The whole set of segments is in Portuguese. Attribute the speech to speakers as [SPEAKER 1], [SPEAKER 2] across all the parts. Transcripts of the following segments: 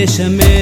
[SPEAKER 1] deixa mesmo.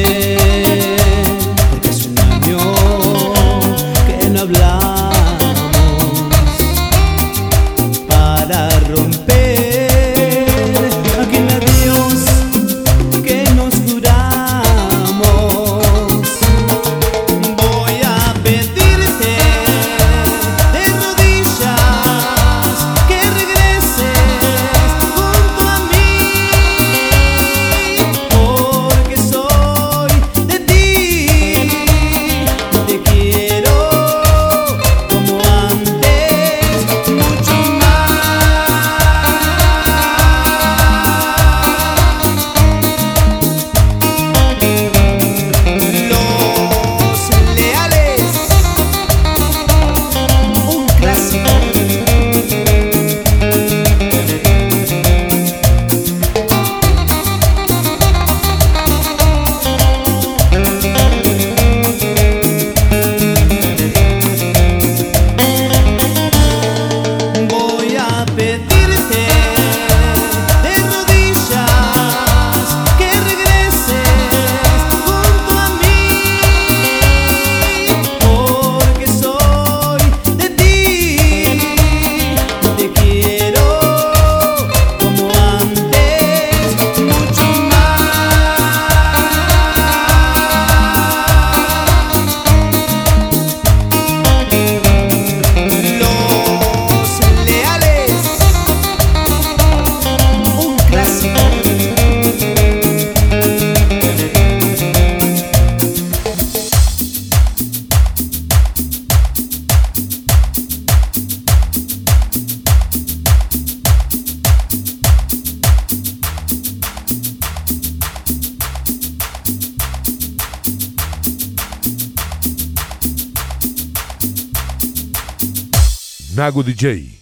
[SPEAKER 1] Nago DJ.